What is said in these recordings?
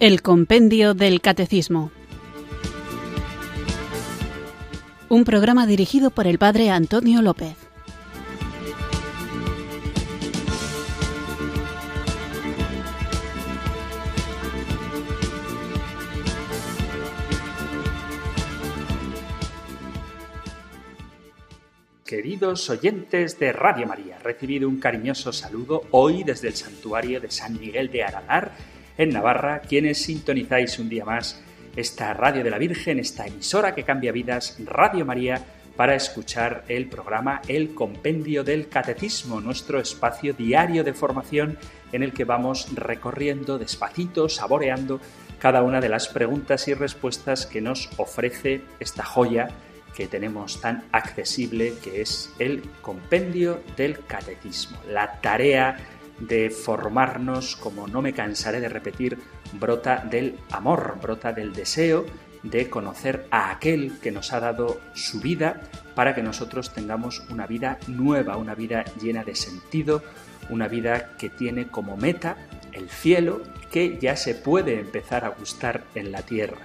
El Compendio del Catecismo. Un programa dirigido por el Padre Antonio López. Queridos oyentes de Radio María, recibido un cariñoso saludo hoy desde el santuario de San Miguel de Aralar en Navarra, quienes sintonizáis un día más esta Radio de la Virgen, esta emisora que cambia vidas, Radio María, para escuchar el programa El Compendio del Catecismo, nuestro espacio diario de formación en el que vamos recorriendo despacito, saboreando cada una de las preguntas y respuestas que nos ofrece esta joya que tenemos tan accesible que es el Compendio del Catecismo, la tarea de formarnos, como no me cansaré de repetir, brota del amor, brota del deseo de conocer a aquel que nos ha dado su vida para que nosotros tengamos una vida nueva, una vida llena de sentido, una vida que tiene como meta el cielo que ya se puede empezar a gustar en la tierra.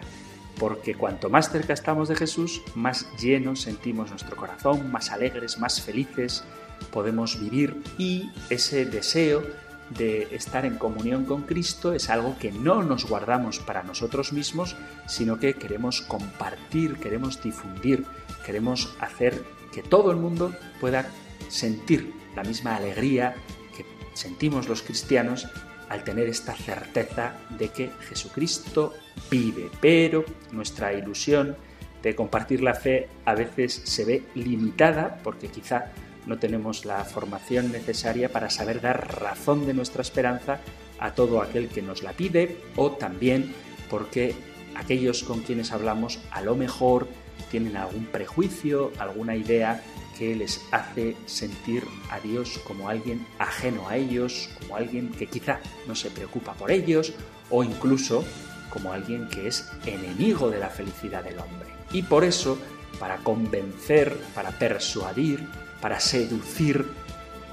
Porque cuanto más cerca estamos de Jesús, más llenos sentimos nuestro corazón, más alegres, más felices, podemos vivir y ese deseo de estar en comunión con Cristo es algo que no nos guardamos para nosotros mismos, sino que queremos compartir, queremos difundir, queremos hacer que todo el mundo pueda sentir la misma alegría que sentimos los cristianos al tener esta certeza de que Jesucristo vive. Pero nuestra ilusión de compartir la fe a veces se ve limitada porque quizá no tenemos la formación necesaria para saber dar razón de nuestra esperanza a todo aquel que nos la pide o también porque aquellos con quienes hablamos a lo mejor tienen algún prejuicio, alguna idea que les hace sentir a Dios como alguien ajeno a ellos, como alguien que quizá no se preocupa por ellos o incluso como alguien que es enemigo de la felicidad del hombre. Y por eso, para convencer, para persuadir, para seducir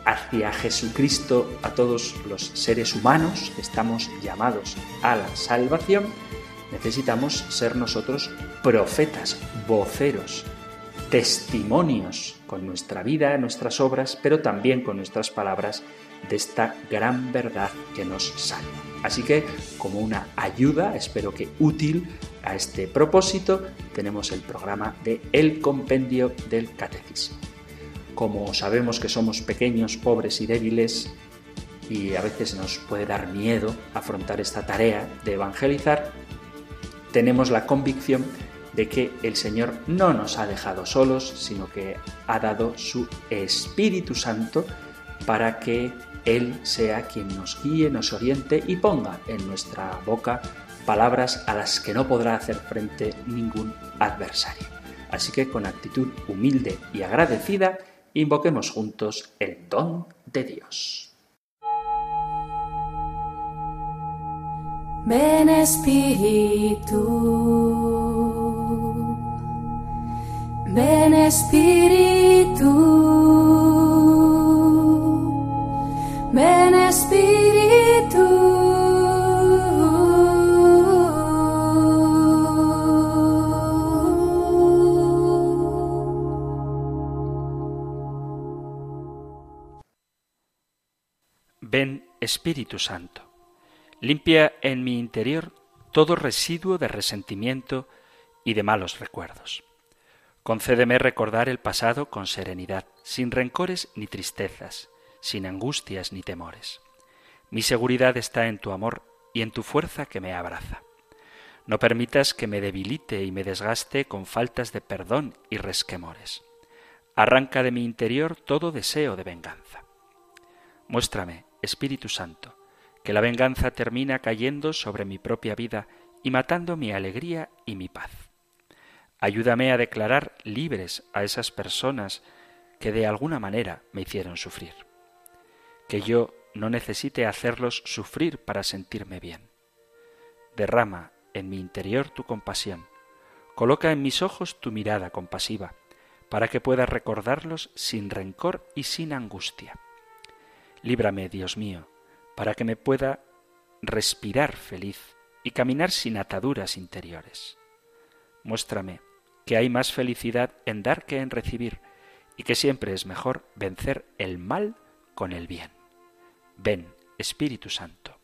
hacia Jesucristo a todos los seres humanos. Que estamos llamados a la salvación, necesitamos ser nosotros profetas, voceros, testimonios con nuestra vida, nuestras obras, pero también con nuestras palabras de esta gran verdad que nos salva. Así que, como una ayuda, espero que útil a este propósito, tenemos el programa de El Compendio del Catecismo como sabemos que somos pequeños, pobres y débiles, y a veces nos puede dar miedo afrontar esta tarea de evangelizar, tenemos la convicción de que el Señor no nos ha dejado solos, sino que ha dado su Espíritu Santo para que Él sea quien nos guíe, nos oriente y ponga en nuestra boca palabras a las que no podrá hacer frente ningún adversario. Así que con actitud humilde y agradecida, Invoquemos juntos el don de Dios. Ven Espíritu, ven Espíritu, ven Espíritu. Ven Espíritu Santo, limpia en mi interior todo residuo de resentimiento y de malos recuerdos. Concédeme recordar el pasado con serenidad, sin rencores ni tristezas, sin angustias ni temores. Mi seguridad está en tu amor y en tu fuerza que me abraza. No permitas que me debilite y me desgaste con faltas de perdón y resquemores. Arranca de mi interior todo deseo de venganza. Muéstrame Espíritu Santo, que la venganza termina cayendo sobre mi propia vida y matando mi alegría y mi paz. Ayúdame a declarar libres a esas personas que de alguna manera me hicieron sufrir. Que yo no necesite hacerlos sufrir para sentirme bien. Derrama en mi interior tu compasión. Coloca en mis ojos tu mirada compasiva, para que pueda recordarlos sin rencor y sin angustia. Líbrame, Dios mío, para que me pueda respirar feliz y caminar sin ataduras interiores. Muéstrame que hay más felicidad en dar que en recibir, y que siempre es mejor vencer el mal con el bien. Ven, Espíritu Santo.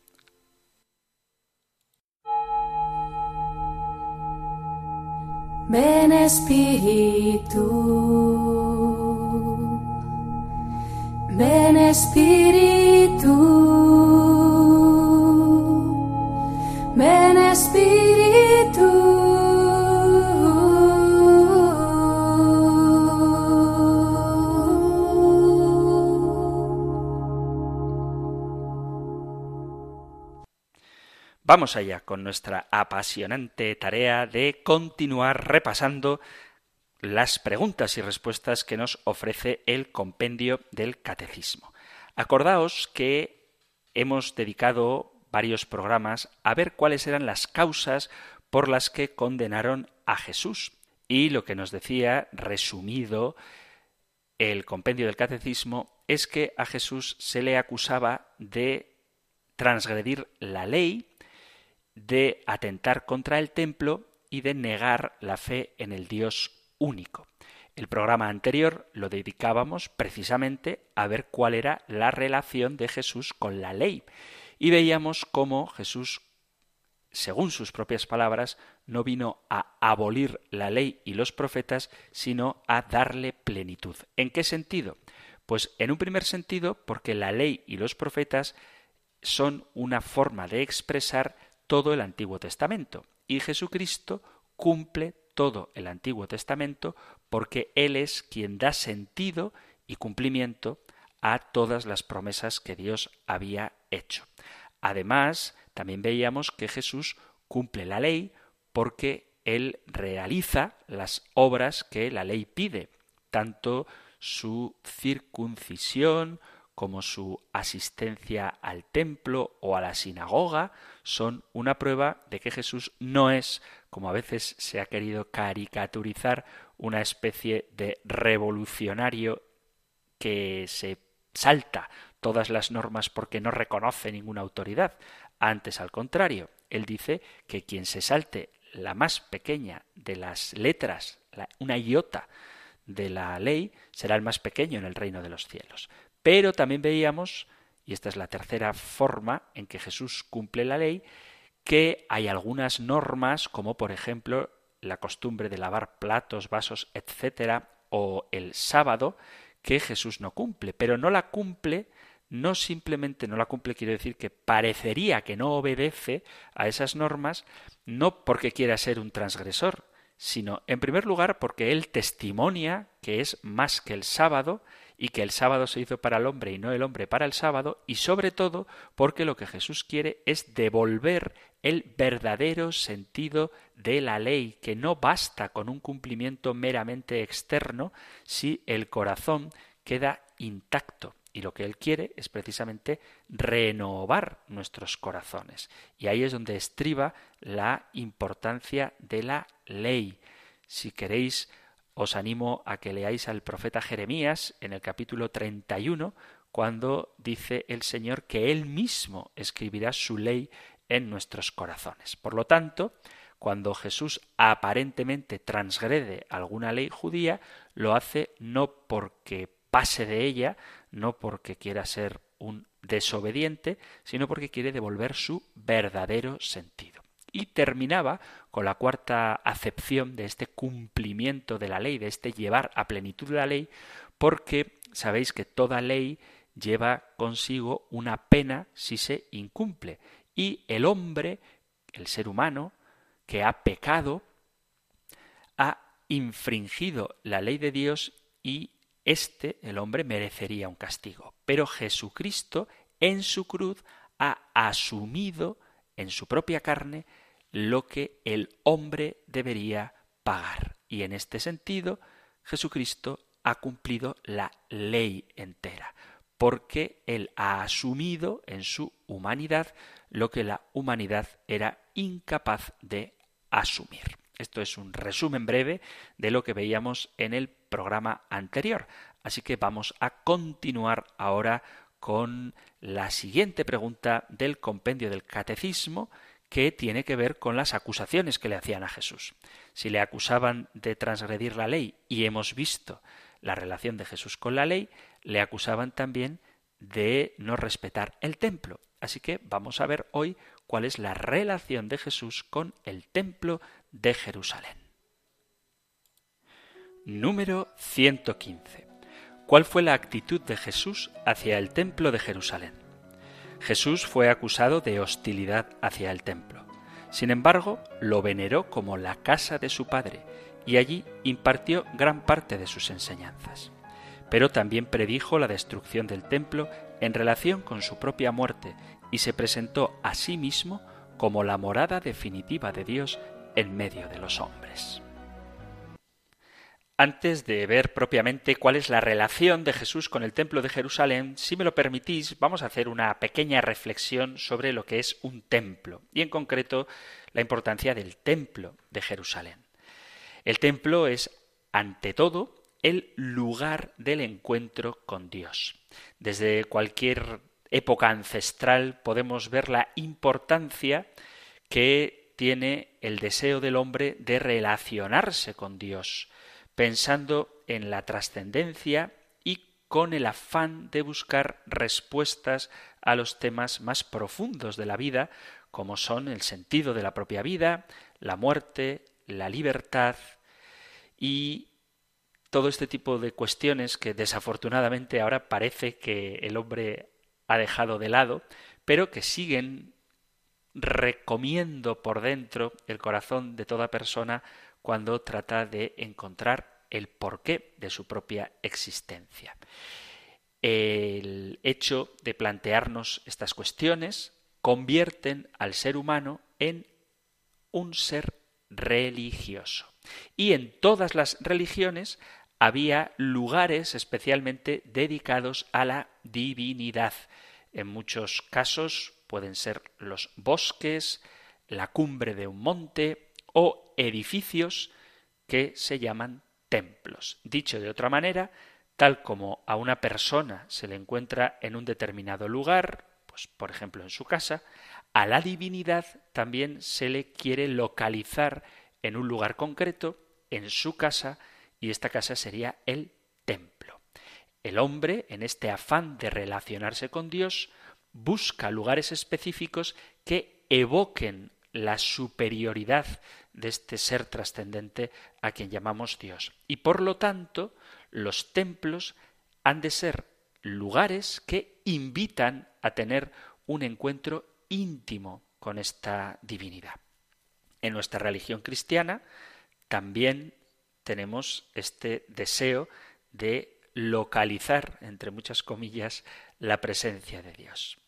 Ven Espíritu, ven Espíritu, ven Espíritu. Vamos allá con nuestra apasionante tarea de continuar repasando las preguntas y respuestas que nos ofrece el compendio del catecismo. Acordaos que hemos dedicado varios programas a ver cuáles eran las causas por las que condenaron a Jesús. Y lo que nos decía, resumido, el compendio del catecismo, es que a Jesús se le acusaba de transgredir la ley, de atentar contra el templo y de negar la fe en el Dios único. El programa anterior lo dedicábamos precisamente a ver cuál era la relación de Jesús con la ley y veíamos cómo Jesús, según sus propias palabras, no vino a abolir la ley y los profetas, sino a darle plenitud. ¿En qué sentido? Pues en un primer sentido porque la ley y los profetas son una forma de expresar todo el Antiguo Testamento. Y Jesucristo cumple todo el Antiguo Testamento porque Él es quien da sentido y cumplimiento a todas las promesas que Dios había hecho. Además, también veíamos que Jesús cumple la ley porque Él realiza las obras que la ley pide, tanto su circuncisión como su asistencia al templo o a la sinagoga son una prueba de que Jesús no es, como a veces se ha querido caricaturizar, una especie de revolucionario que se salta todas las normas porque no reconoce ninguna autoridad. Antes, al contrario, él dice que quien se salte la más pequeña de las letras, una iota de la ley, será el más pequeño en el reino de los cielos. Pero también veíamos, y esta es la tercera forma en que Jesús cumple la ley, que hay algunas normas, como por ejemplo la costumbre de lavar platos, vasos, etcétera, o el sábado, que Jesús no cumple, pero no la cumple no simplemente no la cumple, quiere decir que parecería que no obedece a esas normas, no porque quiera ser un transgresor, sino en primer lugar porque él testimonia que es más que el sábado y que el sábado se hizo para el hombre y no el hombre para el sábado, y sobre todo porque lo que Jesús quiere es devolver el verdadero sentido de la ley, que no basta con un cumplimiento meramente externo si el corazón queda intacto. Y lo que Él quiere es precisamente renovar nuestros corazones. Y ahí es donde estriba la importancia de la ley. Si queréis os animo a que leáis al profeta Jeremías en el capítulo 31, cuando dice el Señor que Él mismo escribirá su ley en nuestros corazones. Por lo tanto, cuando Jesús aparentemente transgrede alguna ley judía, lo hace no porque pase de ella, no porque quiera ser un desobediente, sino porque quiere devolver su verdadero sentido. Y terminaba con la cuarta acepción de este cumplimiento de la ley, de este llevar a plenitud la ley, porque sabéis que toda ley lleva consigo una pena si se incumple. Y el hombre, el ser humano, que ha pecado, ha infringido la ley de Dios y éste, el hombre, merecería un castigo. Pero Jesucristo, en su cruz, ha asumido en su propia carne lo que el hombre debería pagar. Y en este sentido, Jesucristo ha cumplido la ley entera, porque Él ha asumido en su humanidad lo que la humanidad era incapaz de asumir. Esto es un resumen breve de lo que veíamos en el programa anterior. Así que vamos a continuar ahora con la siguiente pregunta del compendio del catecismo que tiene que ver con las acusaciones que le hacían a Jesús. Si le acusaban de transgredir la ley y hemos visto la relación de Jesús con la ley, le acusaban también de no respetar el templo. Así que vamos a ver hoy cuál es la relación de Jesús con el templo de Jerusalén. Número 115. ¿Cuál fue la actitud de Jesús hacia el templo de Jerusalén? Jesús fue acusado de hostilidad hacia el templo. Sin embargo, lo veneró como la casa de su Padre y allí impartió gran parte de sus enseñanzas. Pero también predijo la destrucción del templo en relación con su propia muerte y se presentó a sí mismo como la morada definitiva de Dios en medio de los hombres. Antes de ver propiamente cuál es la relación de Jesús con el Templo de Jerusalén, si me lo permitís, vamos a hacer una pequeña reflexión sobre lo que es un templo, y en concreto la importancia del Templo de Jerusalén. El templo es, ante todo, el lugar del encuentro con Dios. Desde cualquier época ancestral podemos ver la importancia que tiene el deseo del hombre de relacionarse con Dios, pensando en la trascendencia y con el afán de buscar respuestas a los temas más profundos de la vida, como son el sentido de la propia vida, la muerte, la libertad y todo este tipo de cuestiones que desafortunadamente ahora parece que el hombre ha dejado de lado, pero que siguen recomiendo por dentro el corazón de toda persona cuando trata de encontrar el porqué de su propia existencia. El hecho de plantearnos estas cuestiones convierten al ser humano en un ser religioso. Y en todas las religiones había lugares especialmente dedicados a la divinidad. En muchos casos pueden ser los bosques, la cumbre de un monte o edificios que se llaman templos. Dicho de otra manera, tal como a una persona se le encuentra en un determinado lugar, pues por ejemplo en su casa, a la divinidad también se le quiere localizar en un lugar concreto, en su casa, y esta casa sería el templo. El hombre, en este afán de relacionarse con Dios, busca lugares específicos que evoquen la superioridad de este ser trascendente a quien llamamos Dios. Y por lo tanto, los templos han de ser lugares que invitan a tener un encuentro íntimo con esta divinidad. En nuestra religión cristiana también tenemos este deseo de localizar, entre muchas comillas, la presencia de Dios.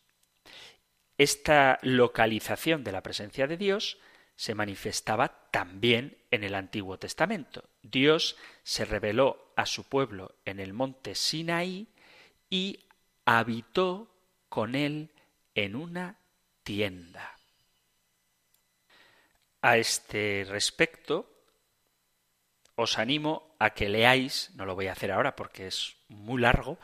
Esta localización de la presencia de Dios se manifestaba también en el Antiguo Testamento. Dios se reveló a su pueblo en el monte Sinaí y habitó con él en una tienda. A este respecto, os animo a que leáis, no lo voy a hacer ahora porque es muy largo,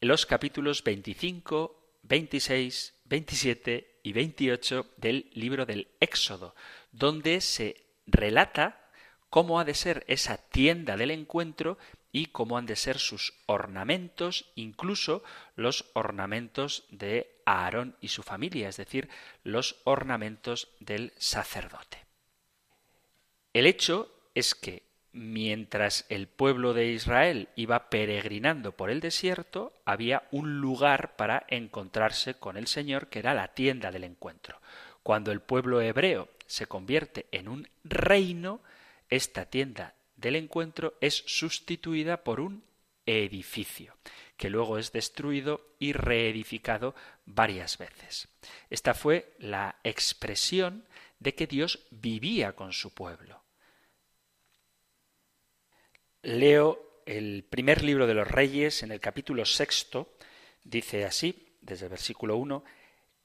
los capítulos 25, 26, 27 y 28 del libro del Éxodo, donde se relata cómo ha de ser esa tienda del encuentro y cómo han de ser sus ornamentos, incluso los ornamentos de Aarón y su familia, es decir, los ornamentos del sacerdote. El hecho es que mientras el pueblo de Israel iba peregrinando por el desierto, había un lugar para encontrarse con el Señor, que era la tienda del encuentro. Cuando el pueblo hebreo se convierte en un reino, esta tienda del encuentro es sustituida por un edificio, que luego es destruido y reedificado varias veces. Esta fue la expresión de que Dios vivía con su pueblo. Leo el primer libro de los Reyes en el capítulo sexto, dice así, desde el versículo 1,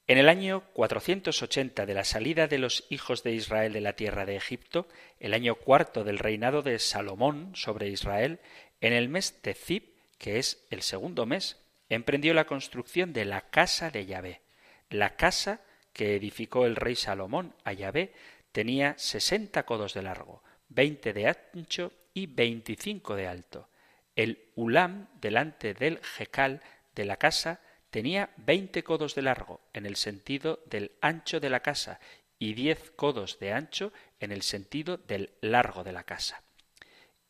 en el año 480 de la salida de los hijos de Israel de la tierra de Egipto, el año cuarto del reinado de Salomón sobre Israel, en el mes de Zib, que es el segundo mes, emprendió la construcción de la casa de Yahvé, la casa que edificó el rey Salomón a Yahvé tenía sesenta codos de largo, veinte de ancho y veinticinco de alto. El ulam delante del jecal de la casa tenía veinte codos de largo en el sentido del ancho de la casa y diez codos de ancho en el sentido del largo de la casa.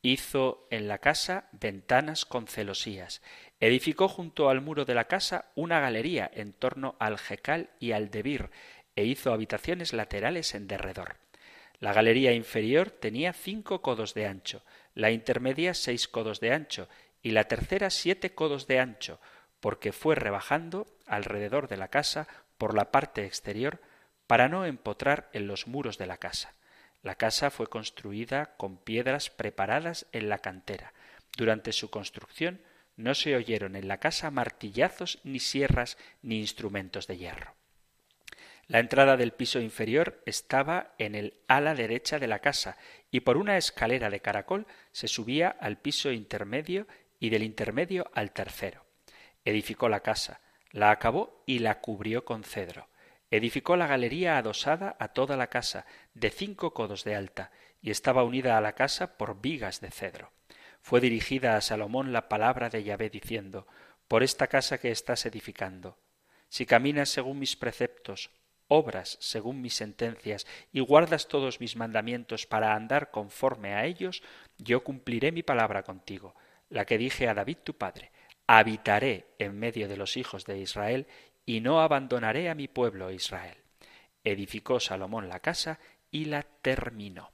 Hizo en la casa ventanas con celosías. Edificó junto al muro de la casa una galería en torno al jecal y al debir, e hizo habitaciones laterales en derredor. La galería inferior tenía cinco codos de ancho, la intermedia seis codos de ancho, y la tercera siete codos de ancho, porque fue rebajando alrededor de la casa por la parte exterior para no empotrar en los muros de la casa. La casa fue construida con piedras preparadas en la cantera. Durante su construcción no se oyeron en la casa martillazos, ni sierras, ni instrumentos de hierro. La entrada del piso inferior estaba en el ala derecha de la casa y por una escalera de caracol se subía al piso intermedio y del intermedio al tercero. Edificó la casa, la acabó y la cubrió con cedro. Edificó la galería adosada a toda la casa, de cinco codos de alta, y estaba unida a la casa por vigas de cedro. Fue dirigida a Salomón la palabra de Yahvé diciendo, Por esta casa que estás edificando, si caminas según mis preceptos, obras según mis sentencias y guardas todos mis mandamientos para andar conforme a ellos, yo cumpliré mi palabra contigo, la que dije a David tu padre, habitaré en medio de los hijos de Israel y no abandonaré a mi pueblo Israel. Edificó Salomón la casa y la terminó.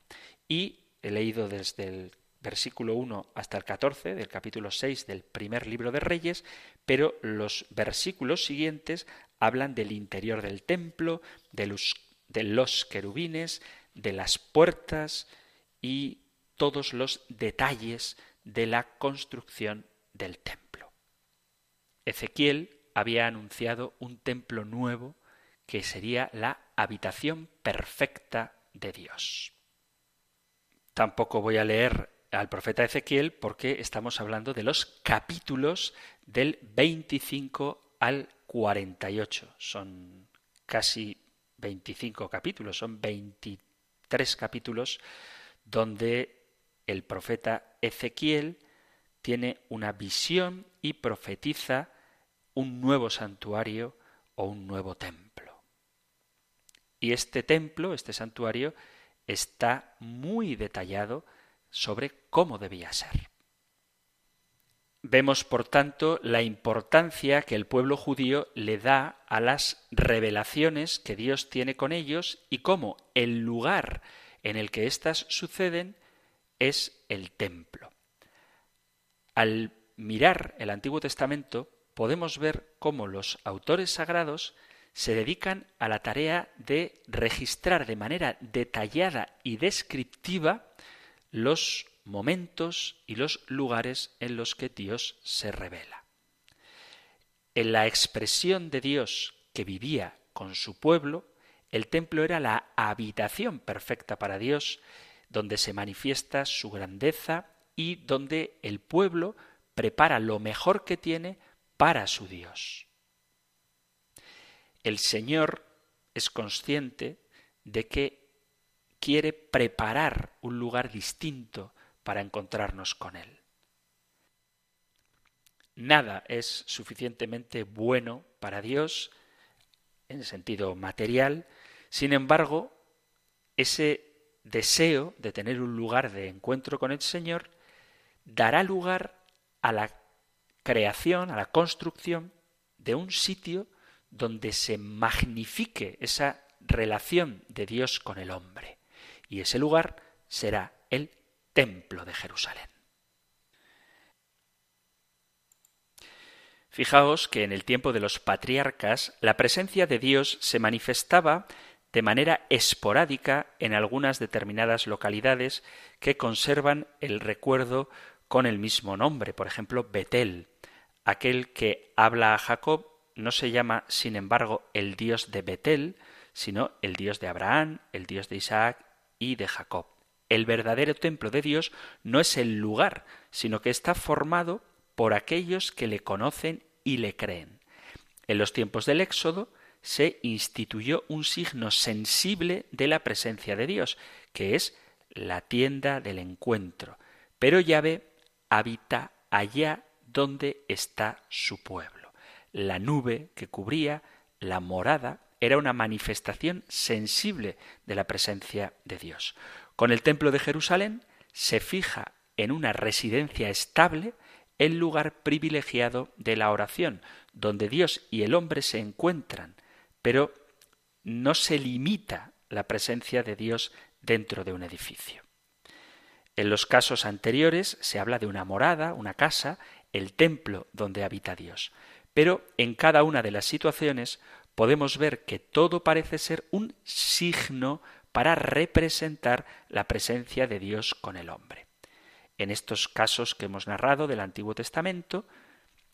Y he leído desde el versículo 1 hasta el 14 del capítulo 6 del primer libro de Reyes, pero los versículos siguientes hablan del interior del templo, de los, de los querubines, de las puertas y todos los detalles de la construcción del templo. Ezequiel había anunciado un templo nuevo que sería la habitación perfecta de Dios. Tampoco voy a leer al profeta Ezequiel porque estamos hablando de los capítulos del 25 al 48. Son casi 25 capítulos, son 23 capítulos donde el profeta Ezequiel tiene una visión y profetiza un nuevo santuario o un nuevo templo. Y este templo, este santuario, está muy detallado sobre cómo debía ser. Vemos, por tanto, la importancia que el pueblo judío le da a las revelaciones que Dios tiene con ellos y cómo el lugar en el que éstas suceden es el templo. Al mirar el Antiguo Testamento, podemos ver cómo los autores sagrados se dedican a la tarea de registrar de manera detallada y descriptiva los momentos y los lugares en los que Dios se revela. En la expresión de Dios que vivía con su pueblo, el templo era la habitación perfecta para Dios, donde se manifiesta su grandeza y donde el pueblo prepara lo mejor que tiene para su Dios. El Señor es consciente de que quiere preparar un lugar distinto para encontrarnos con Él. Nada es suficientemente bueno para Dios en sentido material, sin embargo, ese deseo de tener un lugar de encuentro con el Señor dará lugar a la creación, a la construcción de un sitio donde se magnifique esa relación de Dios con el hombre. Y ese lugar será el templo de Jerusalén. Fijaos que en el tiempo de los patriarcas la presencia de Dios se manifestaba de manera esporádica en algunas determinadas localidades que conservan el recuerdo con el mismo nombre, por ejemplo, Betel. Aquel que habla a Jacob no se llama, sin embargo, el Dios de Betel, sino el Dios de Abraham, el Dios de Isaac y de Jacob. El verdadero templo de Dios no es el lugar, sino que está formado por aquellos que le conocen y le creen. En los tiempos del Éxodo se instituyó un signo sensible de la presencia de Dios, que es la tienda del encuentro. Pero Yahvé habita allá donde está su pueblo. La nube que cubría la morada era una manifestación sensible de la presencia de Dios. Con el templo de Jerusalén se fija en una residencia estable el lugar privilegiado de la oración, donde Dios y el hombre se encuentran, pero no se limita la presencia de Dios dentro de un edificio. En los casos anteriores se habla de una morada, una casa, el templo donde habita Dios. Pero en cada una de las situaciones podemos ver que todo parece ser un signo para representar la presencia de Dios con el hombre. En estos casos que hemos narrado del Antiguo Testamento,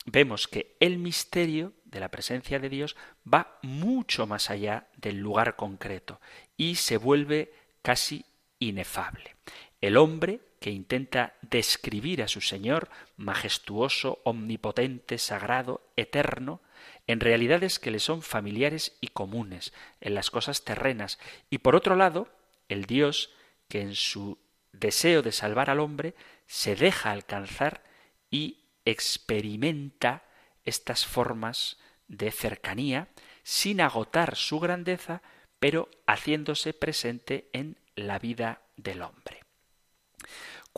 vemos que el misterio de la presencia de Dios va mucho más allá del lugar concreto y se vuelve casi inefable. El hombre que intenta describir a su Señor majestuoso, omnipotente, sagrado, eterno, en realidades que le son familiares y comunes en las cosas terrenas, y por otro lado, el Dios que en su deseo de salvar al hombre se deja alcanzar y experimenta estas formas de cercanía sin agotar su grandeza, pero haciéndose presente en la vida del hombre.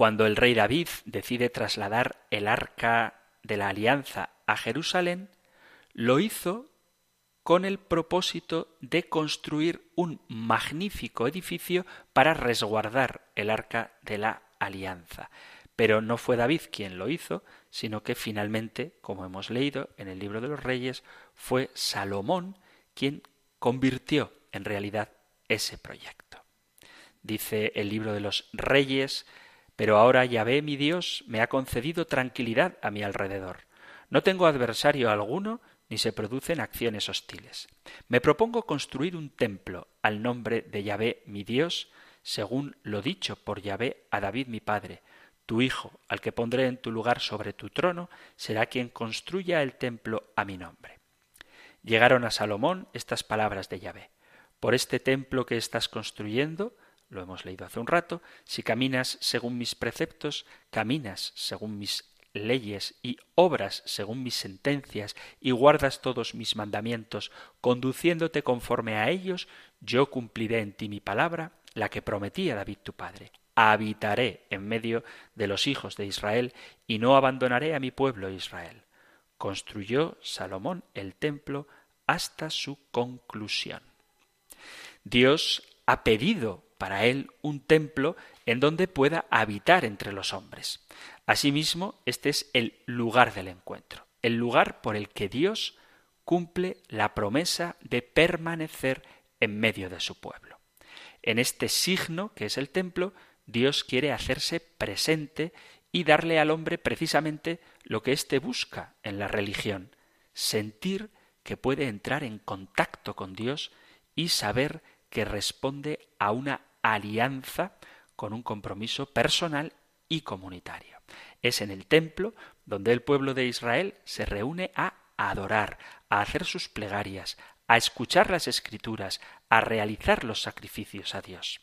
Cuando el rey David decide trasladar el arca de la alianza a Jerusalén, lo hizo con el propósito de construir un magnífico edificio para resguardar el arca de la alianza. Pero no fue David quien lo hizo, sino que finalmente, como hemos leído en el libro de los reyes, fue Salomón quien convirtió en realidad ese proyecto. Dice el libro de los reyes, pero ahora Yahvé mi Dios me ha concedido tranquilidad a mi alrededor. No tengo adversario alguno ni se producen acciones hostiles. Me propongo construir un templo al nombre de Yahvé mi Dios, según lo dicho por Yahvé a David mi padre. Tu hijo, al que pondré en tu lugar sobre tu trono, será quien construya el templo a mi nombre. Llegaron a Salomón estas palabras de Yahvé. Por este templo que estás construyendo, lo hemos leído hace un rato, si caminas según mis preceptos, caminas según mis leyes y obras según mis sentencias y guardas todos mis mandamientos, conduciéndote conforme a ellos, yo cumpliré en ti mi palabra, la que prometí a David tu padre. Habitaré en medio de los hijos de Israel y no abandonaré a mi pueblo Israel. Construyó Salomón el templo hasta su conclusión. Dios ha pedido para él un templo en donde pueda habitar entre los hombres. Asimismo, este es el lugar del encuentro, el lugar por el que Dios cumple la promesa de permanecer en medio de su pueblo. En este signo, que es el templo, Dios quiere hacerse presente y darle al hombre precisamente lo que éste busca en la religión, sentir que puede entrar en contacto con Dios y saber que responde a una alianza con un compromiso personal y comunitario. Es en el templo donde el pueblo de Israel se reúne a adorar, a hacer sus plegarias, a escuchar las escrituras, a realizar los sacrificios a Dios.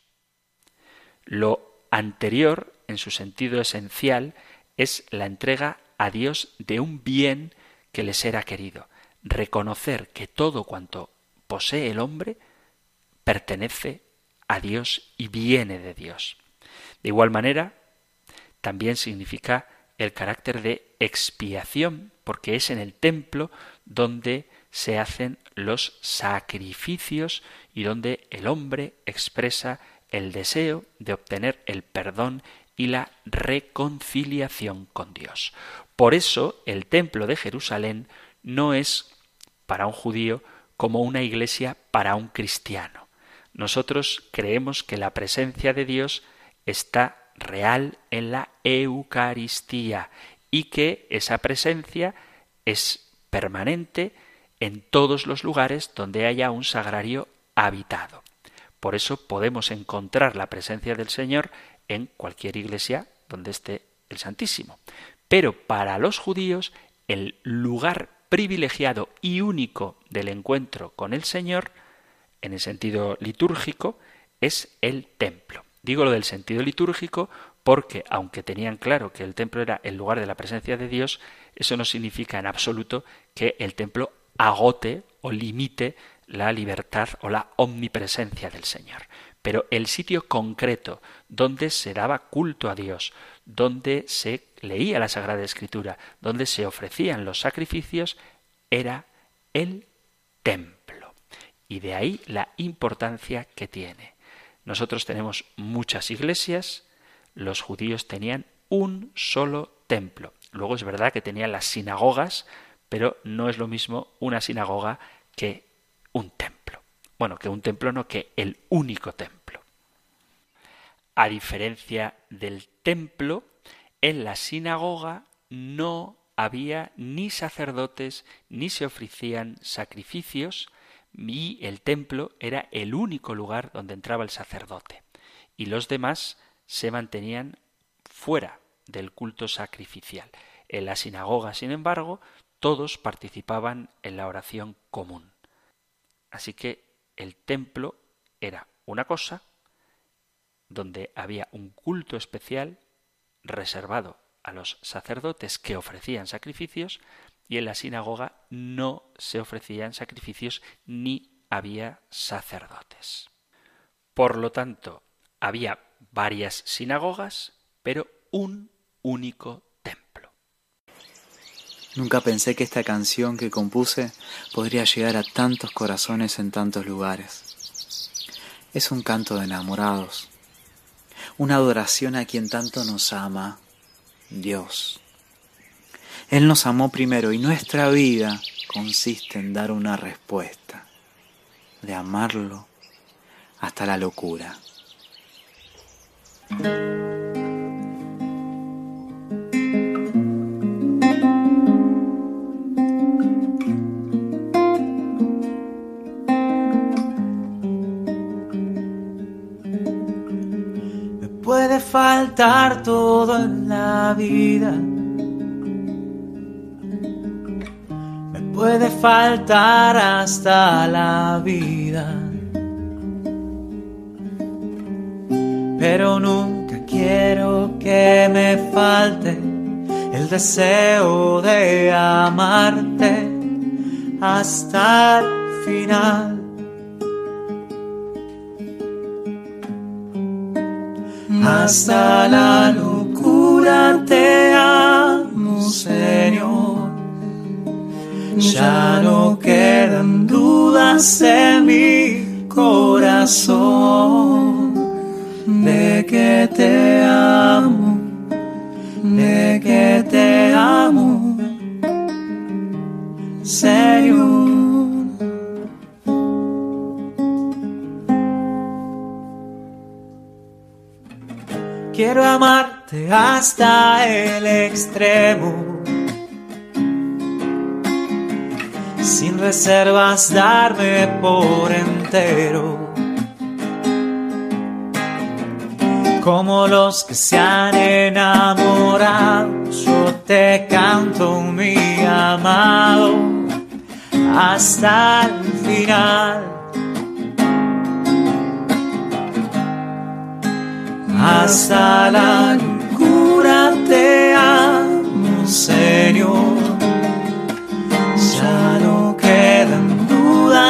Lo anterior, en su sentido esencial, es la entrega a Dios de un bien que les era querido, reconocer que todo cuanto posee el hombre pertenece a Dios y viene de Dios. De igual manera, también significa el carácter de expiación, porque es en el templo donde se hacen los sacrificios y donde el hombre expresa el deseo de obtener el perdón y la reconciliación con Dios. Por eso el templo de Jerusalén no es para un judío como una iglesia para un cristiano. Nosotros creemos que la presencia de Dios está real en la Eucaristía y que esa presencia es permanente en todos los lugares donde haya un sagrario habitado. Por eso podemos encontrar la presencia del Señor en cualquier iglesia donde esté el Santísimo. Pero para los judíos el lugar privilegiado y único del encuentro con el Señor, en el sentido litúrgico, es el templo. Digo lo del sentido litúrgico porque, aunque tenían claro que el templo era el lugar de la presencia de Dios, eso no significa en absoluto que el templo agote o limite la libertad o la omnipresencia del Señor. Pero el sitio concreto donde se daba culto a Dios, donde se leía la Sagrada Escritura, donde se ofrecían los sacrificios, era el templo. Y de ahí la importancia que tiene. Nosotros tenemos muchas iglesias, los judíos tenían un solo templo. Luego es verdad que tenían las sinagogas, pero no es lo mismo una sinagoga que un templo. Bueno, que un templo no, que el único templo. A diferencia del templo, en la sinagoga no había ni sacerdotes ni se ofrecían sacrificios y el templo era el único lugar donde entraba el sacerdote y los demás se mantenían fuera del culto sacrificial. En la sinagoga, sin embargo, todos participaban en la oración común. Así que el templo era una cosa donde había un culto especial reservado a los sacerdotes que ofrecían sacrificios y en la sinagoga no se ofrecían sacrificios ni había sacerdotes. Por lo tanto, había varias sinagogas, pero un único templo. Nunca pensé que esta canción que compuse podría llegar a tantos corazones en tantos lugares. Es un canto de enamorados, una adoración a quien tanto nos ama, Dios. Él nos amó primero y nuestra vida consiste en dar una respuesta, de amarlo hasta la locura. puede faltar todo en la vida. Puede faltar hasta la vida. Pero nunca quiero que me falte el deseo de amarte hasta el final. hasta la locura te amo, Señor. Ya no quedan dudas en mi corazón de que te amo, de que te amo, Señor. Quiero amarte hasta el extremo. Sin reservas darme por entero. Como los que se han enamorado, yo te canto mi amado hasta el final. hasta la locura te amo, Señor.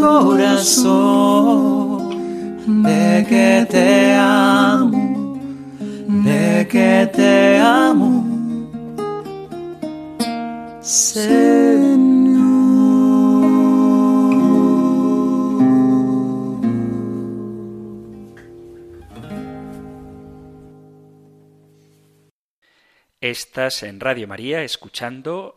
corazón de que te amo, de que te amo, Señor. Estás en Radio María escuchando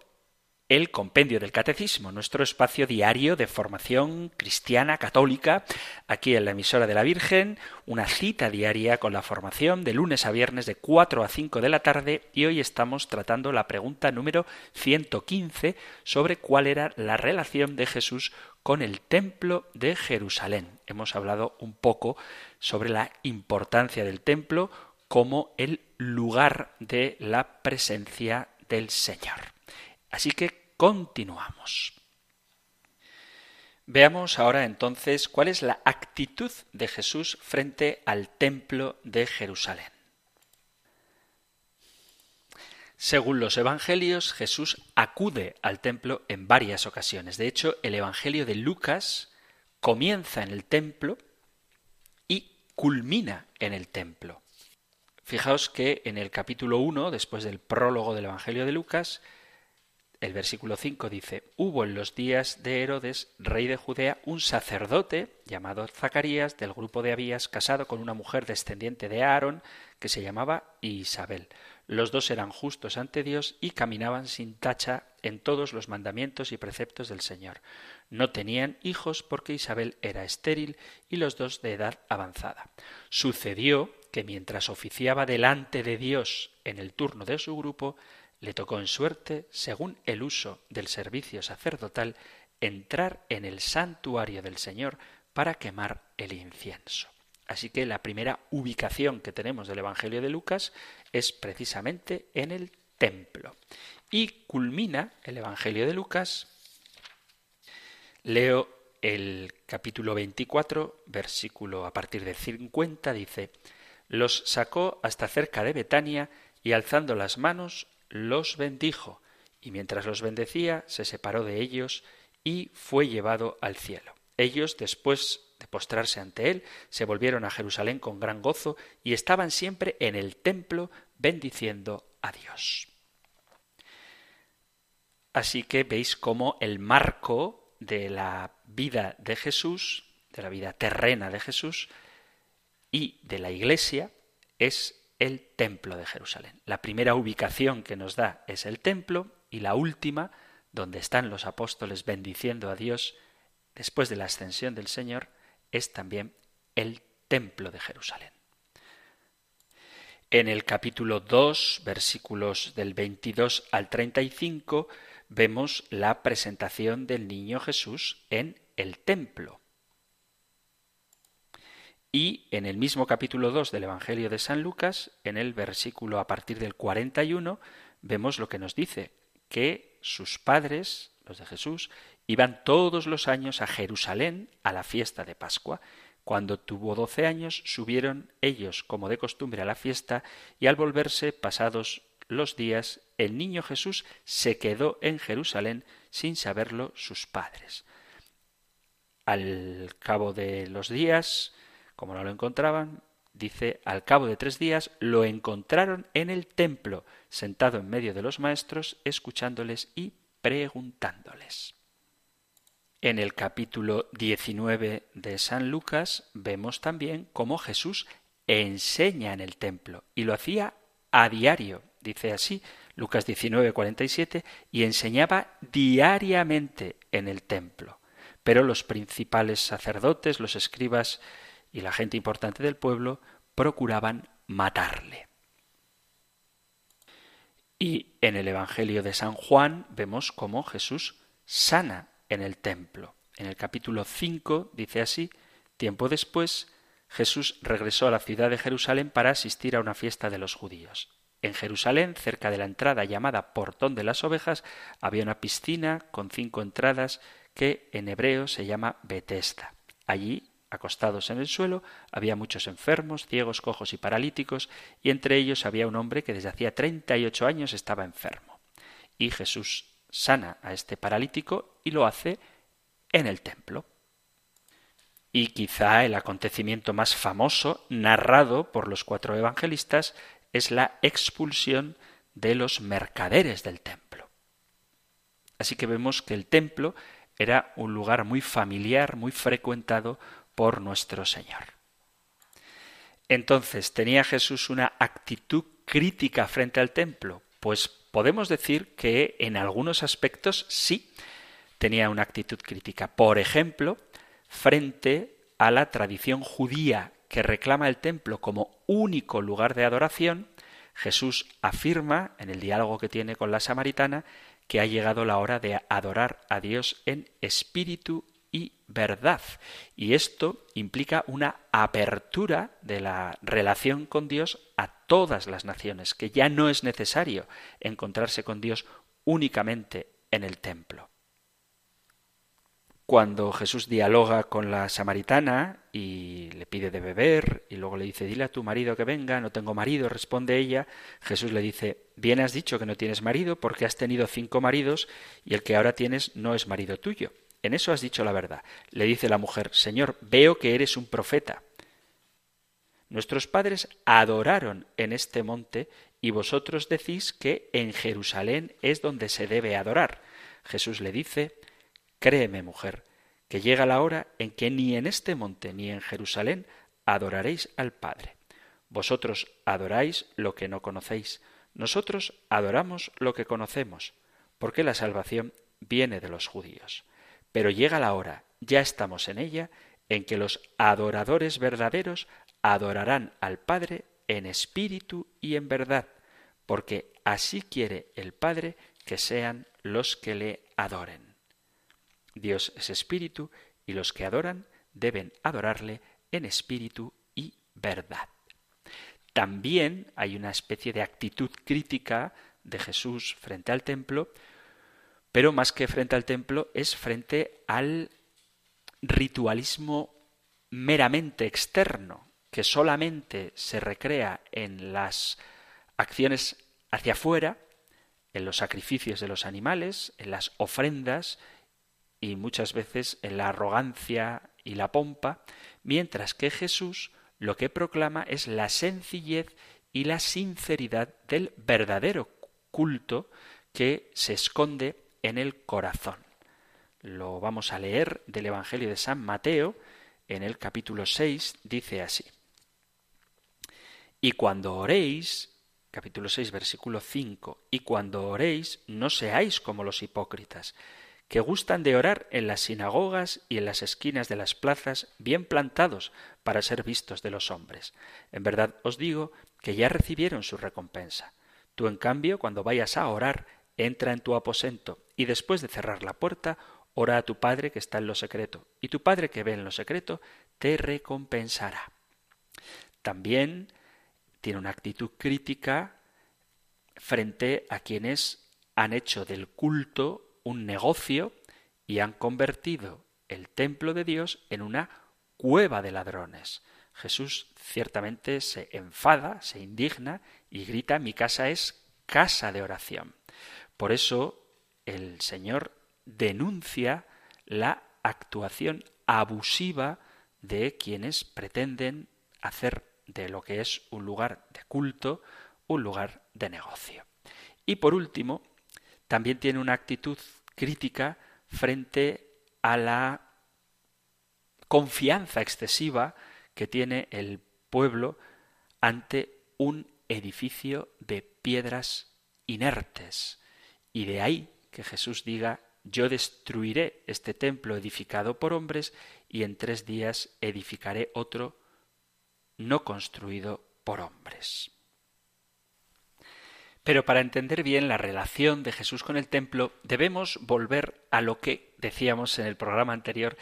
el Compendio del Catecismo, nuestro espacio diario de formación cristiana católica, aquí en la emisora de la Virgen, una cita diaria con la formación de lunes a viernes de 4 a 5 de la tarde y hoy estamos tratando la pregunta número 115 sobre cuál era la relación de Jesús con el templo de Jerusalén. Hemos hablado un poco sobre la importancia del templo como el lugar de la presencia del Señor. Así que Continuamos. Veamos ahora entonces cuál es la actitud de Jesús frente al templo de Jerusalén. Según los evangelios, Jesús acude al templo en varias ocasiones. De hecho, el evangelio de Lucas comienza en el templo y culmina en el templo. Fijaos que en el capítulo 1, después del prólogo del evangelio de Lucas, el versículo 5 dice, hubo en los días de Herodes, rey de Judea, un sacerdote llamado Zacarías del grupo de Abías, casado con una mujer descendiente de Aarón, que se llamaba Isabel. Los dos eran justos ante Dios y caminaban sin tacha en todos los mandamientos y preceptos del Señor. No tenían hijos porque Isabel era estéril y los dos de edad avanzada. Sucedió que mientras oficiaba delante de Dios en el turno de su grupo, le tocó en suerte, según el uso del servicio sacerdotal, entrar en el santuario del Señor para quemar el incienso. Así que la primera ubicación que tenemos del Evangelio de Lucas es precisamente en el templo. Y culmina el Evangelio de Lucas. Leo el capítulo 24, versículo a partir de 50, dice, los sacó hasta cerca de Betania y alzando las manos los bendijo, y mientras los bendecía se separó de ellos y fue llevado al cielo. Ellos, después de postrarse ante él, se volvieron a Jerusalén con gran gozo y estaban siempre en el templo bendiciendo a Dios. Así que veis cómo el marco de la vida de Jesús, de la vida terrena de Jesús y de la Iglesia es el templo de Jerusalén. La primera ubicación que nos da es el templo y la última, donde están los apóstoles bendiciendo a Dios después de la ascensión del Señor, es también el templo de Jerusalén. En el capítulo 2, versículos del 22 al 35, vemos la presentación del niño Jesús en el templo. Y en el mismo capítulo 2 del Evangelio de San Lucas, en el versículo a partir del 41, vemos lo que nos dice, que sus padres, los de Jesús, iban todos los años a Jerusalén a la fiesta de Pascua. Cuando tuvo doce años, subieron ellos, como de costumbre, a la fiesta, y al volverse, pasados los días, el niño Jesús se quedó en Jerusalén sin saberlo sus padres. Al cabo de los días, como no lo encontraban, dice, al cabo de tres días lo encontraron en el templo, sentado en medio de los maestros, escuchándoles y preguntándoles. En el capítulo 19 de San Lucas vemos también cómo Jesús enseña en el templo y lo hacía a diario, dice así Lucas 19, 47, y enseñaba diariamente en el templo. Pero los principales sacerdotes, los escribas y la gente importante del pueblo procuraban matarle. Y en el Evangelio de San Juan vemos cómo Jesús sana en el templo. En el capítulo 5 dice así, tiempo después, Jesús regresó a la ciudad de Jerusalén para asistir a una fiesta de los judíos. En Jerusalén, cerca de la entrada llamada Portón de las Ovejas, había una piscina con cinco entradas que en hebreo se llama Betesda. Allí acostados en el suelo, había muchos enfermos, ciegos, cojos y paralíticos, y entre ellos había un hombre que desde hacía treinta y ocho años estaba enfermo. Y Jesús sana a este paralítico y lo hace en el templo. Y quizá el acontecimiento más famoso, narrado por los cuatro evangelistas, es la expulsión de los mercaderes del templo. Así que vemos que el templo era un lugar muy familiar, muy frecuentado por nuestro Señor. Entonces, ¿tenía Jesús una actitud crítica frente al templo? Pues podemos decir que en algunos aspectos sí tenía una actitud crítica. Por ejemplo, frente a la tradición judía que reclama el templo como único lugar de adoración, Jesús afirma en el diálogo que tiene con la samaritana que ha llegado la hora de adorar a Dios en espíritu y verdad. Y esto implica una apertura de la relación con Dios a todas las naciones, que ya no es necesario encontrarse con Dios únicamente en el templo. Cuando Jesús dialoga con la samaritana y le pide de beber y luego le dice, dile a tu marido que venga, no tengo marido, responde ella, Jesús le dice, bien has dicho que no tienes marido porque has tenido cinco maridos y el que ahora tienes no es marido tuyo. En eso has dicho la verdad. Le dice la mujer, Señor, veo que eres un profeta. Nuestros padres adoraron en este monte y vosotros decís que en Jerusalén es donde se debe adorar. Jesús le dice, Créeme, mujer, que llega la hora en que ni en este monte ni en Jerusalén adoraréis al Padre. Vosotros adoráis lo que no conocéis, nosotros adoramos lo que conocemos, porque la salvación viene de los judíos. Pero llega la hora, ya estamos en ella, en que los adoradores verdaderos adorarán al Padre en espíritu y en verdad, porque así quiere el Padre que sean los que le adoren. Dios es espíritu y los que adoran deben adorarle en espíritu y verdad. También hay una especie de actitud crítica de Jesús frente al templo, pero más que frente al templo es frente al ritualismo meramente externo, que solamente se recrea en las acciones hacia afuera, en los sacrificios de los animales, en las ofrendas y muchas veces en la arrogancia y la pompa, mientras que Jesús lo que proclama es la sencillez y la sinceridad del verdadero culto que se esconde en el corazón. Lo vamos a leer del Evangelio de San Mateo, en el capítulo 6, dice así. Y cuando oréis, capítulo 6, versículo 5, y cuando oréis, no seáis como los hipócritas, que gustan de orar en las sinagogas y en las esquinas de las plazas, bien plantados para ser vistos de los hombres. En verdad os digo que ya recibieron su recompensa. Tú, en cambio, cuando vayas a orar, entra en tu aposento y después de cerrar la puerta, ora a tu Padre que está en lo secreto, y tu Padre que ve en lo secreto te recompensará. También tiene una actitud crítica frente a quienes han hecho del culto un negocio y han convertido el templo de Dios en una cueva de ladrones. Jesús ciertamente se enfada, se indigna y grita mi casa es casa de oración. Por eso el Señor denuncia la actuación abusiva de quienes pretenden hacer de lo que es un lugar de culto un lugar de negocio. Y por último, también tiene una actitud crítica frente a la confianza excesiva que tiene el pueblo ante un edificio de piedras inertes. Y de ahí que Jesús diga, yo destruiré este templo edificado por hombres y en tres días edificaré otro no construido por hombres. Pero para entender bien la relación de Jesús con el templo, debemos volver a lo que decíamos en el programa anterior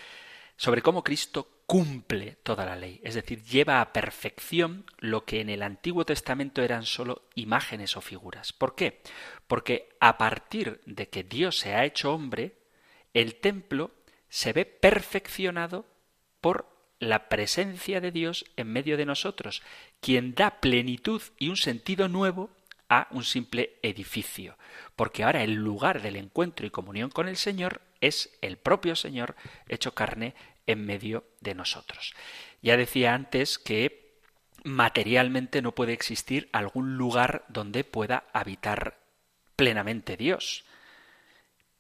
sobre cómo Cristo cumple toda la ley, es decir, lleva a perfección lo que en el Antiguo Testamento eran solo imágenes o figuras. ¿Por qué? Porque a partir de que Dios se ha hecho hombre, el templo se ve perfeccionado por la presencia de Dios en medio de nosotros, quien da plenitud y un sentido nuevo a un simple edificio, porque ahora el lugar del encuentro y comunión con el Señor es el propio Señor hecho carne en medio de nosotros. Ya decía antes que materialmente no puede existir algún lugar donde pueda habitar plenamente Dios.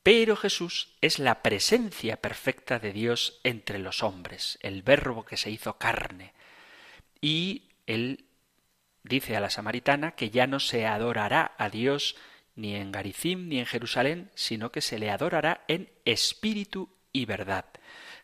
Pero Jesús es la presencia perfecta de Dios entre los hombres, el verbo que se hizo carne. Y él dice a la samaritana que ya no se adorará a Dios ni en Garicim, ni en Jerusalén, sino que se le adorará en espíritu y verdad.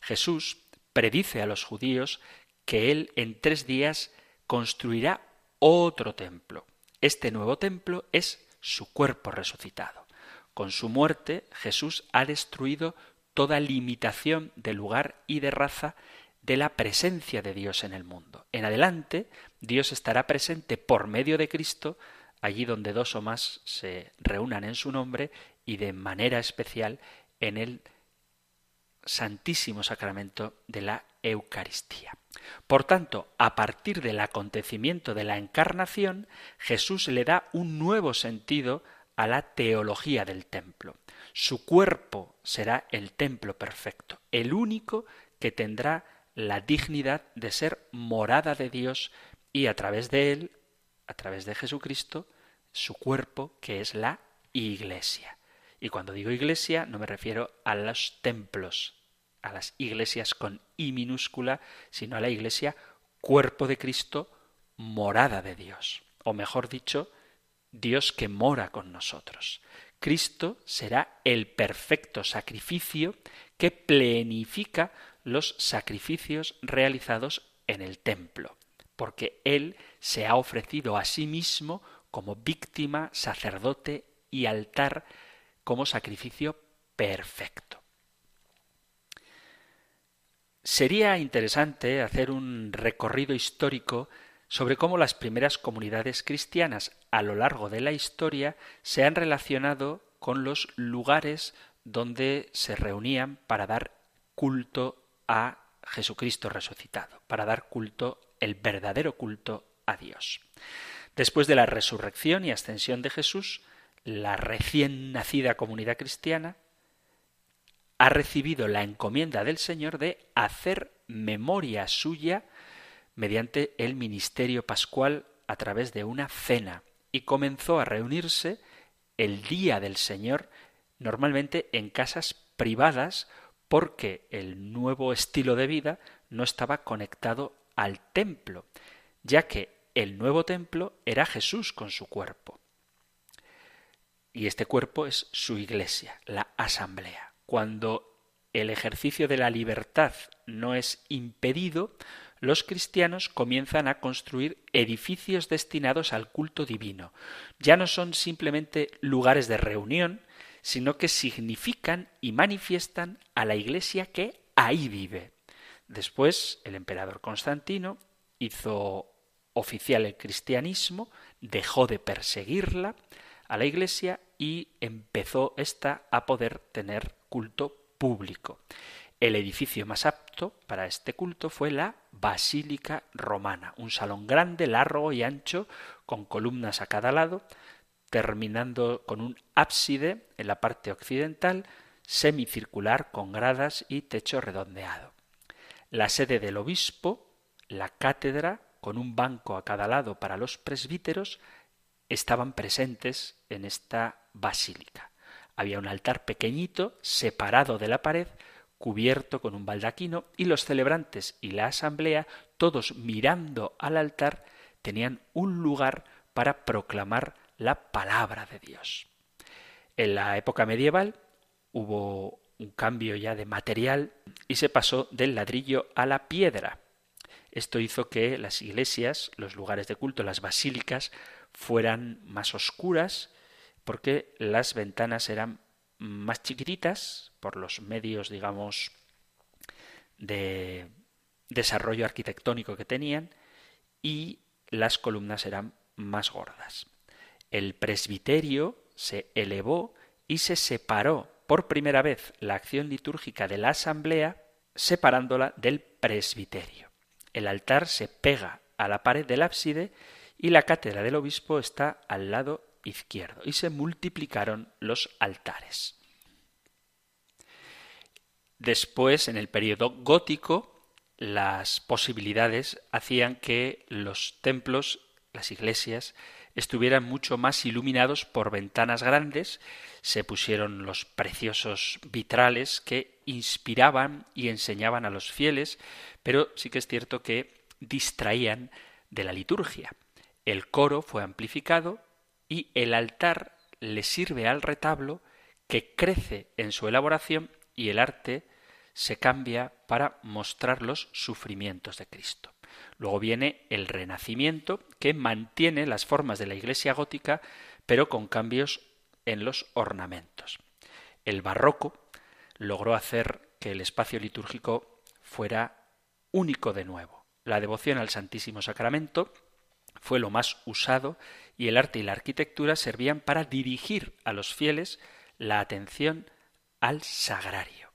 Jesús predice a los judíos que Él en tres días construirá otro templo. Este nuevo templo es su cuerpo resucitado. Con su muerte Jesús ha destruido toda limitación de lugar y de raza de la presencia de Dios en el mundo. En adelante, Dios estará presente por medio de Cristo allí donde dos o más se reúnan en su nombre y de manera especial en el Santísimo Sacramento de la Eucaristía. Por tanto, a partir del acontecimiento de la Encarnación, Jesús le da un nuevo sentido a la teología del templo. Su cuerpo será el templo perfecto, el único que tendrá la dignidad de ser morada de Dios y a través de él, a través de Jesucristo, su cuerpo que es la iglesia. Y cuando digo iglesia no me refiero a los templos, a las iglesias con I minúscula, sino a la iglesia cuerpo de Cristo, morada de Dios. O mejor dicho, Dios que mora con nosotros. Cristo será el perfecto sacrificio que plenifica los sacrificios realizados en el templo, porque Él se ha ofrecido a sí mismo como víctima, sacerdote y altar como sacrificio perfecto. Sería interesante hacer un recorrido histórico sobre cómo las primeras comunidades cristianas a lo largo de la historia se han relacionado con los lugares donde se reunían para dar culto a Jesucristo resucitado, para dar culto, el verdadero culto a Dios. Después de la resurrección y ascensión de Jesús, la recién nacida comunidad cristiana ha recibido la encomienda del Señor de hacer memoria suya mediante el ministerio pascual a través de una cena y comenzó a reunirse el día del Señor normalmente en casas privadas porque el nuevo estilo de vida no estaba conectado al templo, ya que el nuevo templo era Jesús con su cuerpo. Y este cuerpo es su iglesia, la asamblea. Cuando el ejercicio de la libertad no es impedido, los cristianos comienzan a construir edificios destinados al culto divino. Ya no son simplemente lugares de reunión, sino que significan y manifiestan a la Iglesia que ahí vive. Después, el emperador Constantino hizo oficial el cristianismo, dejó de perseguirla a la Iglesia y empezó ésta a poder tener culto público. El edificio más apto para este culto fue la Basílica Romana, un salón grande, largo y ancho, con columnas a cada lado, terminando con un ábside en la parte occidental, semicircular con gradas y techo redondeado. La sede del obispo, la cátedra, con un banco a cada lado para los presbíteros, estaban presentes en esta basílica. Había un altar pequeñito, separado de la pared, cubierto con un baldaquino, y los celebrantes y la asamblea, todos mirando al altar, tenían un lugar para proclamar la palabra de Dios. En la época medieval hubo un cambio ya de material y se pasó del ladrillo a la piedra. Esto hizo que las iglesias, los lugares de culto, las basílicas, fueran más oscuras porque las ventanas eran más chiquititas por los medios, digamos, de desarrollo arquitectónico que tenían y las columnas eran más gordas. El presbiterio se elevó y se separó por primera vez la acción litúrgica de la asamblea separándola del presbiterio. El altar se pega a la pared del ábside y la cátedra del obispo está al lado izquierdo y se multiplicaron los altares. Después, en el periodo gótico, las posibilidades hacían que los templos, las iglesias, estuvieran mucho más iluminados por ventanas grandes, se pusieron los preciosos vitrales que inspiraban y enseñaban a los fieles, pero sí que es cierto que distraían de la liturgia. El coro fue amplificado y el altar le sirve al retablo que crece en su elaboración y el arte se cambia para mostrar los sufrimientos de Cristo. Luego viene el Renacimiento, que mantiene las formas de la Iglesia gótica, pero con cambios en los ornamentos. El Barroco logró hacer que el espacio litúrgico fuera único de nuevo. La devoción al Santísimo Sacramento fue lo más usado y el arte y la arquitectura servían para dirigir a los fieles la atención al sagrario.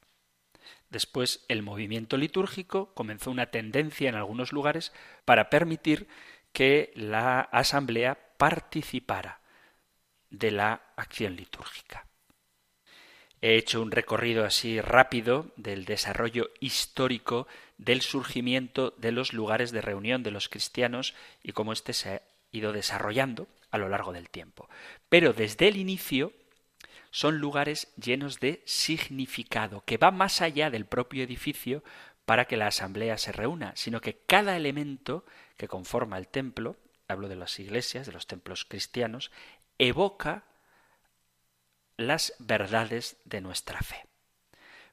Después el movimiento litúrgico comenzó una tendencia en algunos lugares para permitir que la asamblea participara de la acción litúrgica. He hecho un recorrido así rápido del desarrollo histórico del surgimiento de los lugares de reunión de los cristianos y cómo éste se ha ido desarrollando a lo largo del tiempo. Pero desde el inicio son lugares llenos de significado, que va más allá del propio edificio para que la asamblea se reúna, sino que cada elemento que conforma el templo, hablo de las iglesias, de los templos cristianos, evoca las verdades de nuestra fe.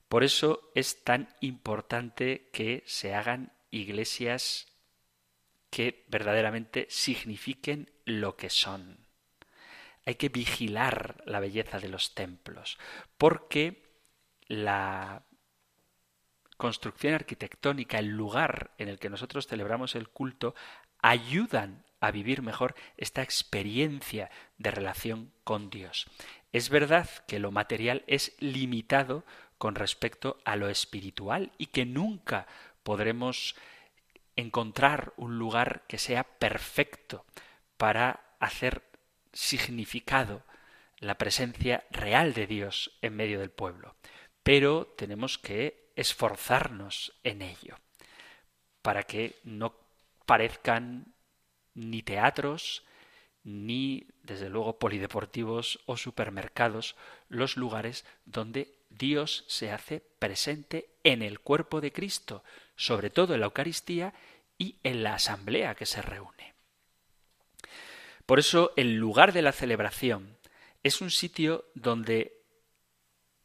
Por eso es tan importante que se hagan iglesias que verdaderamente signifiquen lo que son. Hay que vigilar la belleza de los templos, porque la construcción arquitectónica, el lugar en el que nosotros celebramos el culto, ayudan a vivir mejor esta experiencia de relación con Dios. Es verdad que lo material es limitado con respecto a lo espiritual y que nunca podremos encontrar un lugar que sea perfecto para hacer significado la presencia real de Dios en medio del pueblo. Pero tenemos que esforzarnos en ello para que no parezcan ni teatros, ni desde luego polideportivos o supermercados los lugares donde Dios se hace presente en el cuerpo de Cristo, sobre todo en la Eucaristía y en la asamblea que se reúne. Por eso el lugar de la celebración es un sitio donde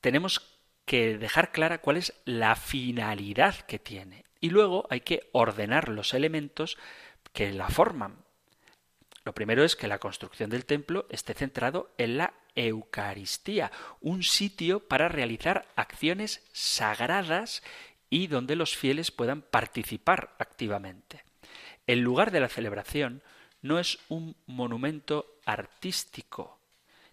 tenemos que dejar clara cuál es la finalidad que tiene y luego hay que ordenar los elementos que la forman. Lo primero es que la construcción del templo esté centrado en la Eucaristía, un sitio para realizar acciones sagradas y donde los fieles puedan participar activamente. El lugar de la celebración no es un monumento artístico,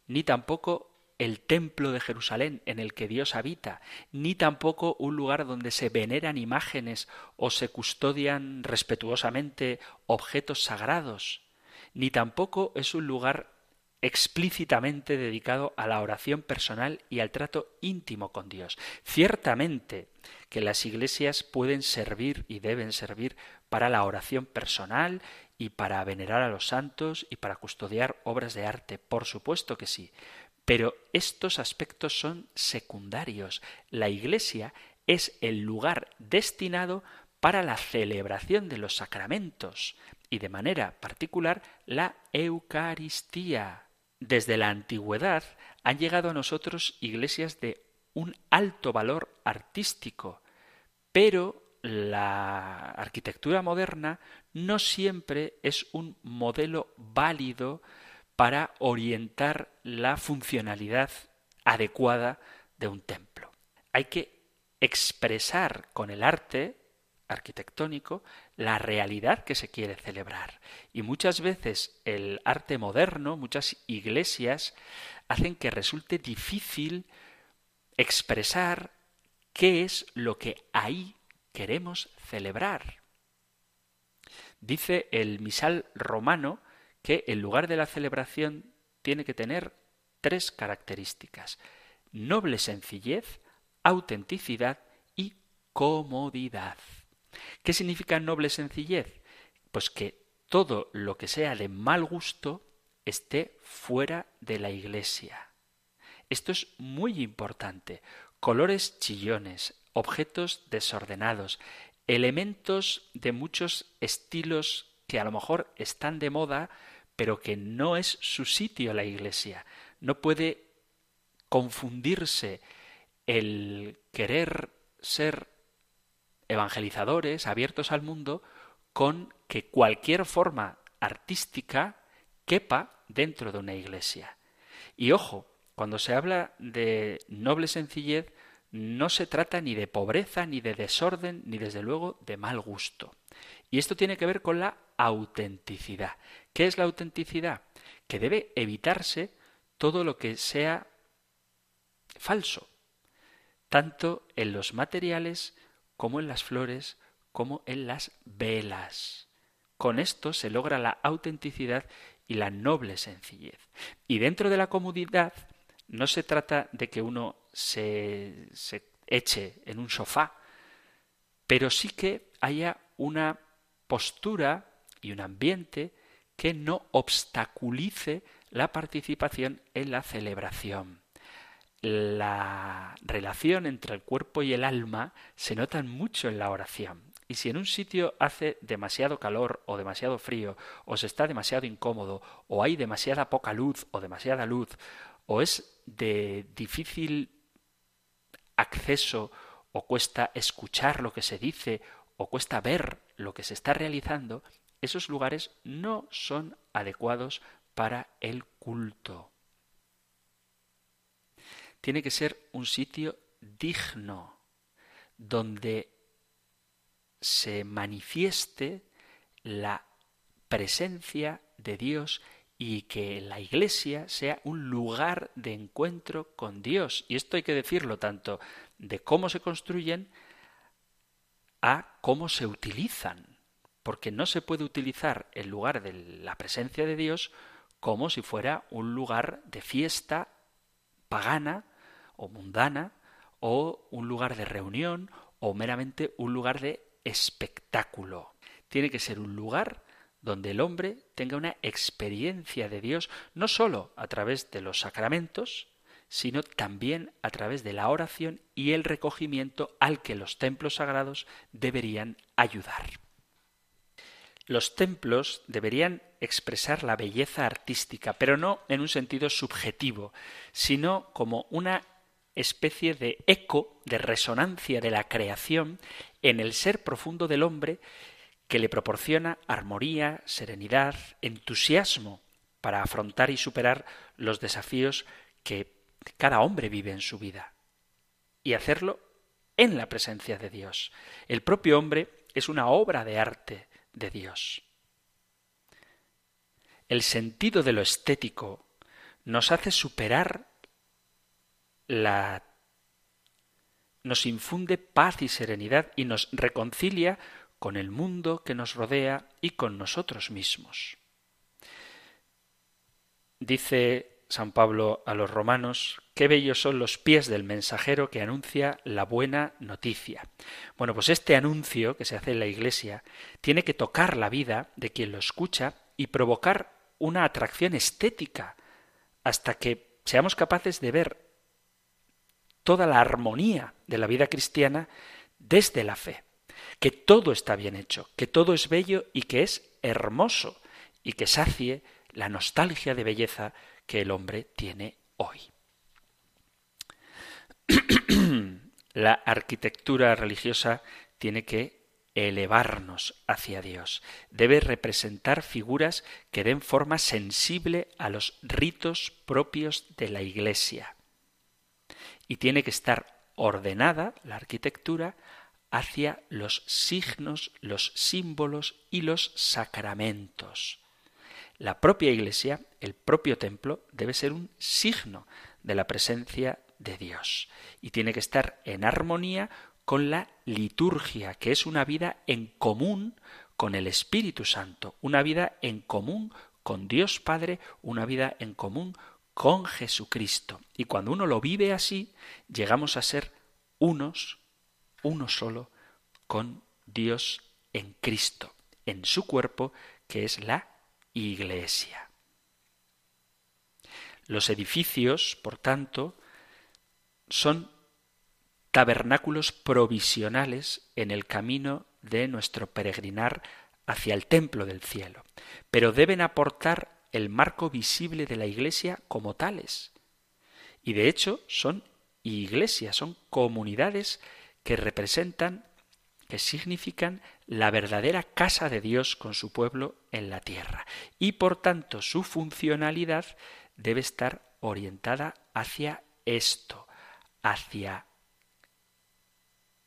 ni tampoco el templo de Jerusalén en el que Dios habita, ni tampoco un lugar donde se veneran imágenes o se custodian respetuosamente objetos sagrados ni tampoco es un lugar explícitamente dedicado a la oración personal y al trato íntimo con Dios. Ciertamente que las iglesias pueden servir y deben servir para la oración personal y para venerar a los santos y para custodiar obras de arte, por supuesto que sí, pero estos aspectos son secundarios. La iglesia es el lugar destinado para la celebración de los sacramentos, y de manera particular la Eucaristía. Desde la antigüedad han llegado a nosotros iglesias de un alto valor artístico, pero la arquitectura moderna no siempre es un modelo válido para orientar la funcionalidad adecuada de un templo. Hay que expresar con el arte arquitectónico la realidad que se quiere celebrar. Y muchas veces el arte moderno, muchas iglesias, hacen que resulte difícil expresar qué es lo que ahí queremos celebrar. Dice el misal romano que el lugar de la celebración tiene que tener tres características noble sencillez, autenticidad y comodidad. ¿Qué significa noble sencillez? Pues que todo lo que sea de mal gusto esté fuera de la iglesia. Esto es muy importante. Colores chillones, objetos desordenados, elementos de muchos estilos que a lo mejor están de moda, pero que no es su sitio la iglesia. no puede confundirse el querer ser evangelizadores, abiertos al mundo, con que cualquier forma artística quepa dentro de una iglesia. Y ojo, cuando se habla de noble sencillez, no se trata ni de pobreza, ni de desorden, ni desde luego de mal gusto. Y esto tiene que ver con la autenticidad. ¿Qué es la autenticidad? Que debe evitarse todo lo que sea falso, tanto en los materiales como en las flores, como en las velas. Con esto se logra la autenticidad y la noble sencillez. Y dentro de la comunidad no se trata de que uno se eche en un sofá, pero sí que haya una postura y un ambiente que no obstaculice la participación en la celebración. La relación entre el cuerpo y el alma se nota mucho en la oración. Y si en un sitio hace demasiado calor o demasiado frío, o se está demasiado incómodo, o hay demasiada poca luz o demasiada luz, o es de difícil acceso, o cuesta escuchar lo que se dice, o cuesta ver lo que se está realizando, esos lugares no son adecuados para el culto. Tiene que ser un sitio digno, donde se manifieste la presencia de Dios y que la iglesia sea un lugar de encuentro con Dios. Y esto hay que decirlo tanto de cómo se construyen a cómo se utilizan, porque no se puede utilizar el lugar de la presencia de Dios como si fuera un lugar de fiesta pagana o mundana o un lugar de reunión o meramente un lugar de espectáculo. Tiene que ser un lugar donde el hombre tenga una experiencia de Dios no sólo a través de los sacramentos, sino también a través de la oración y el recogimiento al que los templos sagrados deberían ayudar. Los templos deberían expresar la belleza artística, pero no en un sentido subjetivo, sino como una especie de eco, de resonancia de la creación en el ser profundo del hombre que le proporciona armonía, serenidad, entusiasmo para afrontar y superar los desafíos que cada hombre vive en su vida. Y hacerlo en la presencia de Dios. El propio hombre es una obra de arte, de Dios. El sentido de lo estético nos hace superar la nos infunde paz y serenidad y nos reconcilia con el mundo que nos rodea y con nosotros mismos. Dice San Pablo a los romanos, qué bellos son los pies del mensajero que anuncia la buena noticia. Bueno, pues este anuncio que se hace en la Iglesia tiene que tocar la vida de quien lo escucha y provocar una atracción estética hasta que seamos capaces de ver toda la armonía de la vida cristiana desde la fe, que todo está bien hecho, que todo es bello y que es hermoso y que sacie la nostalgia de belleza que el hombre tiene hoy. la arquitectura religiosa tiene que elevarnos hacia Dios. Debe representar figuras que den forma sensible a los ritos propios de la Iglesia. Y tiene que estar ordenada la arquitectura hacia los signos, los símbolos y los sacramentos. La propia iglesia, el propio templo, debe ser un signo de la presencia de Dios y tiene que estar en armonía con la liturgia, que es una vida en común con el Espíritu Santo, una vida en común con Dios Padre, una vida en común con Jesucristo. Y cuando uno lo vive así, llegamos a ser unos, uno solo, con Dios en Cristo, en su cuerpo, que es la iglesia. Los edificios, por tanto, son tabernáculos provisionales en el camino de nuestro peregrinar hacia el templo del cielo, pero deben aportar el marco visible de la Iglesia como tales. Y de hecho son iglesias, son comunidades que representan, que significan la verdadera casa de Dios con su pueblo en la tierra. Y por tanto su funcionalidad debe estar orientada hacia esto, hacia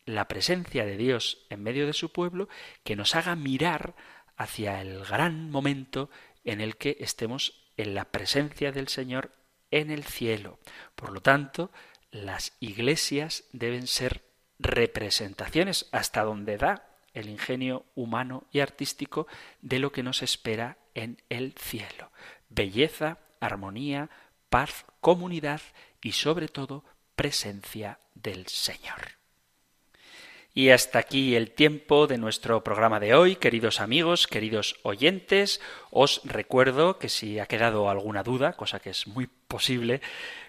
la presencia de Dios en medio de su pueblo que nos haga mirar hacia el gran momento en el que estemos en la presencia del Señor en el cielo. Por lo tanto, las iglesias deben ser representaciones hasta donde da el ingenio humano y artístico de lo que nos espera en el cielo. Belleza, armonía, paz, comunidad y sobre todo presencia del Señor. Y hasta aquí el tiempo de nuestro programa de hoy, queridos amigos, queridos oyentes. Os recuerdo que si ha quedado alguna duda, cosa que es muy posible,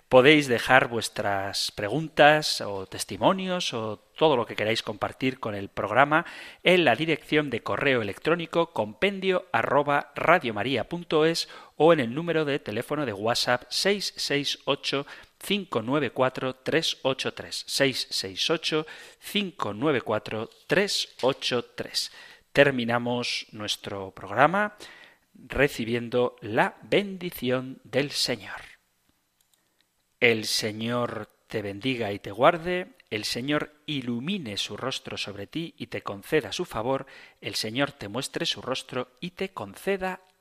podéis dejar vuestras preguntas o testimonios o todo lo que queráis compartir con el programa en la dirección de correo electrónico compendio arroba radiomaria.es o en el número de teléfono de WhatsApp 668 594 383 668 594 383. Terminamos nuestro programa recibiendo la bendición del Señor. El Señor te bendiga y te guarde, el Señor ilumine su rostro sobre ti y te conceda su favor, el Señor te muestre su rostro y te conceda